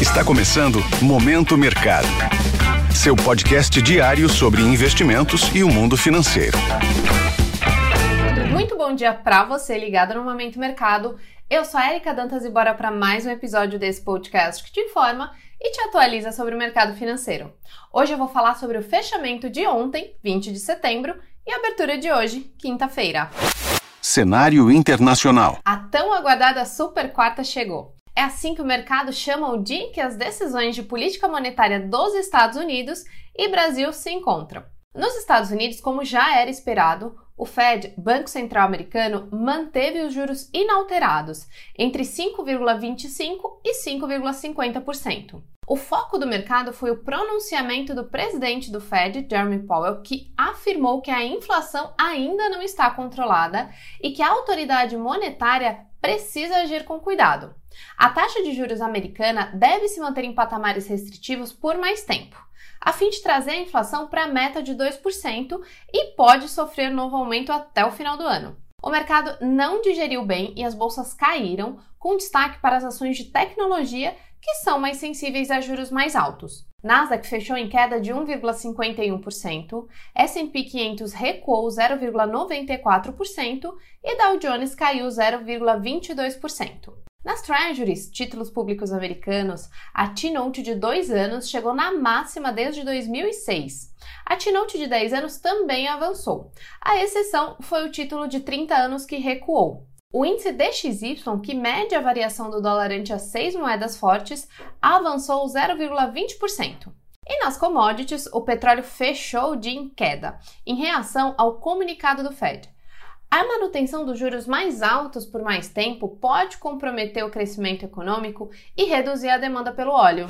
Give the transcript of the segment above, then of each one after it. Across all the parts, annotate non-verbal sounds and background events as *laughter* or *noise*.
Está começando Momento Mercado. Seu podcast diário sobre investimentos e o mundo financeiro. Muito bom dia para você ligado no Momento Mercado. Eu sou a Erika Dantas e bora para mais um episódio desse podcast que te informa e te atualiza sobre o mercado financeiro. Hoje eu vou falar sobre o fechamento de ontem, 20 de setembro, e a abertura de hoje, quinta-feira. Cenário internacional. A tão aguardada super quarta chegou. É assim que o mercado chama o dia em que as decisões de política monetária dos Estados Unidos e Brasil se encontram. Nos Estados Unidos, como já era esperado, o Fed, Banco Central Americano, manteve os juros inalterados, entre 5,25% e 5,50%. O foco do mercado foi o pronunciamento do presidente do Fed, Jeremy Powell, que afirmou que a inflação ainda não está controlada e que a autoridade monetária precisa agir com cuidado. A taxa de juros americana deve se manter em patamares restritivos por mais tempo, a fim de trazer a inflação para a meta de 2% e pode sofrer novo aumento até o final do ano. O mercado não digeriu bem e as bolsas caíram, com destaque para as ações de tecnologia que são mais sensíveis a juros mais altos. Nasdaq fechou em queda de 1,51%, S&P 500 recuou 0,94% e Dow Jones caiu 0,22%. Nas Treasuries, títulos públicos americanos, a T-Note de 2 anos chegou na máxima desde 2006. A T-Note de 10 anos também avançou. A exceção foi o título de 30 anos que recuou. O índice DXY, que mede a variação do dólar ante as seis moedas fortes, avançou 0,20%. E nas commodities, o petróleo fechou o dia em queda, em reação ao comunicado do Fed. A manutenção dos juros mais altos por mais tempo pode comprometer o crescimento econômico e reduzir a demanda pelo óleo.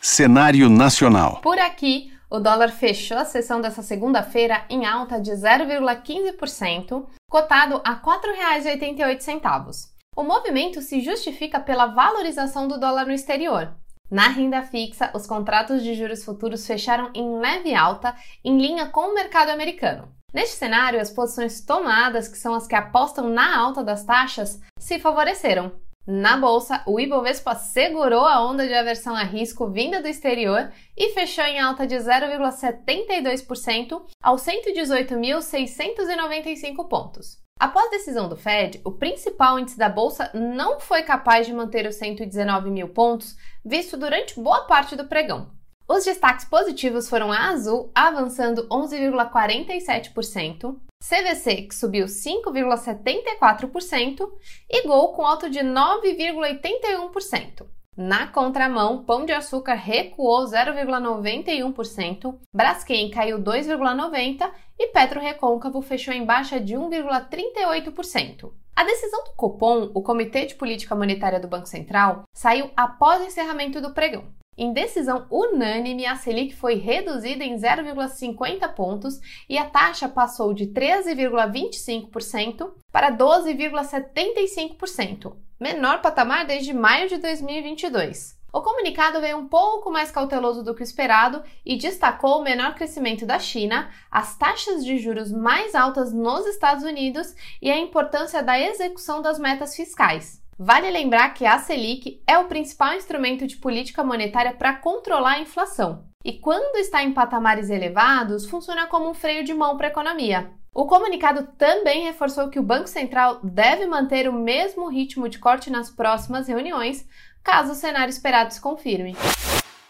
Cenário nacional. Por aqui, o dólar fechou a sessão dessa segunda-feira em alta de 0,15%, cotado a R$ 4,88. O movimento se justifica pela valorização do dólar no exterior. Na renda fixa, os contratos de juros futuros fecharam em leve alta, em linha com o mercado americano. Neste cenário, as posições tomadas, que são as que apostam na alta das taxas, se favoreceram. Na bolsa, o Ibovespa segurou a onda de aversão a risco vinda do exterior e fechou em alta de 0,72% aos 118.695 pontos. Após decisão do Fed, o principal índice da bolsa não foi capaz de manter os 119 mil pontos visto durante boa parte do pregão. Os destaques positivos foram a Azul, avançando 11,47%, CVC, que subiu 5,74%, e Gol, com alto de 9,81%. Na contramão, Pão de Açúcar recuou 0,91%, Braskem caiu 2,90% e Petro Recôncavo fechou em baixa de 1,38%. A decisão do Copom, o Comitê de Política Monetária do Banco Central, saiu após o encerramento do pregão. Em decisão unânime, a Selic foi reduzida em 0,50 pontos e a taxa passou de 13,25% para 12,75%, menor patamar desde maio de 2022. O comunicado veio um pouco mais cauteloso do que o esperado e destacou o menor crescimento da China, as taxas de juros mais altas nos Estados Unidos e a importância da execução das metas fiscais. Vale lembrar que a Selic é o principal instrumento de política monetária para controlar a inflação. E quando está em patamares elevados, funciona como um freio de mão para a economia. O comunicado também reforçou que o Banco Central deve manter o mesmo ritmo de corte nas próximas reuniões, caso o cenário esperado se confirme.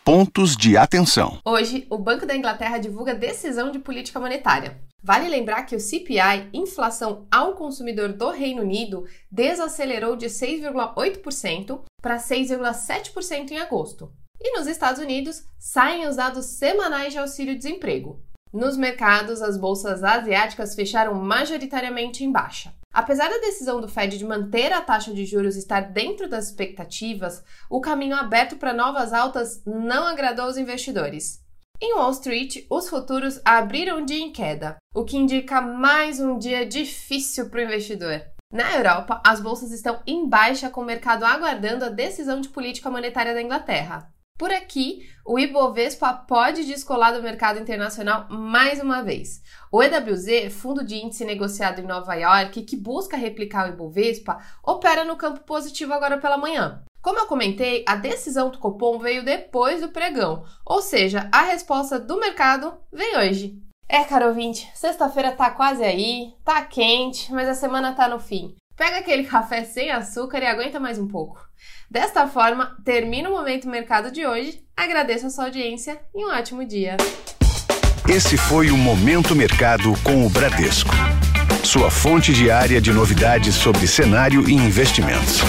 Pontos de atenção. Hoje, o Banco da Inglaterra divulga decisão de política monetária. Vale lembrar que o CPI, inflação ao consumidor do Reino Unido, desacelerou de 6,8% para 6,7% em agosto. E nos Estados Unidos, saem os dados semanais de auxílio-desemprego. Nos mercados, as bolsas asiáticas fecharam majoritariamente em baixa. Apesar da decisão do Fed de manter a taxa de juros estar dentro das expectativas, o caminho aberto para novas altas não agradou os investidores. Em Wall Street, os futuros abriram dia em queda, o que indica mais um dia difícil para o investidor. Na Europa, as bolsas estão em baixa com o mercado aguardando a decisão de política monetária da Inglaterra. Por aqui, o Ibovespa pode descolar do mercado internacional mais uma vez. O EWZ, fundo de índice negociado em Nova York, que busca replicar o Ibovespa, opera no campo positivo agora pela manhã. Como eu comentei, a decisão do Copom veio depois do pregão, ou seja, a resposta do mercado vem hoje. É, caro ouvinte, sexta-feira tá quase aí, tá quente, mas a semana tá no fim. Pega aquele *laughs* café sem açúcar e aguenta mais um pouco. Desta forma, termina o Momento Mercado de hoje. Agradeço a sua audiência e um ótimo dia. Esse foi o Momento Mercado com o Bradesco. Sua fonte diária de novidades sobre cenário e investimentos.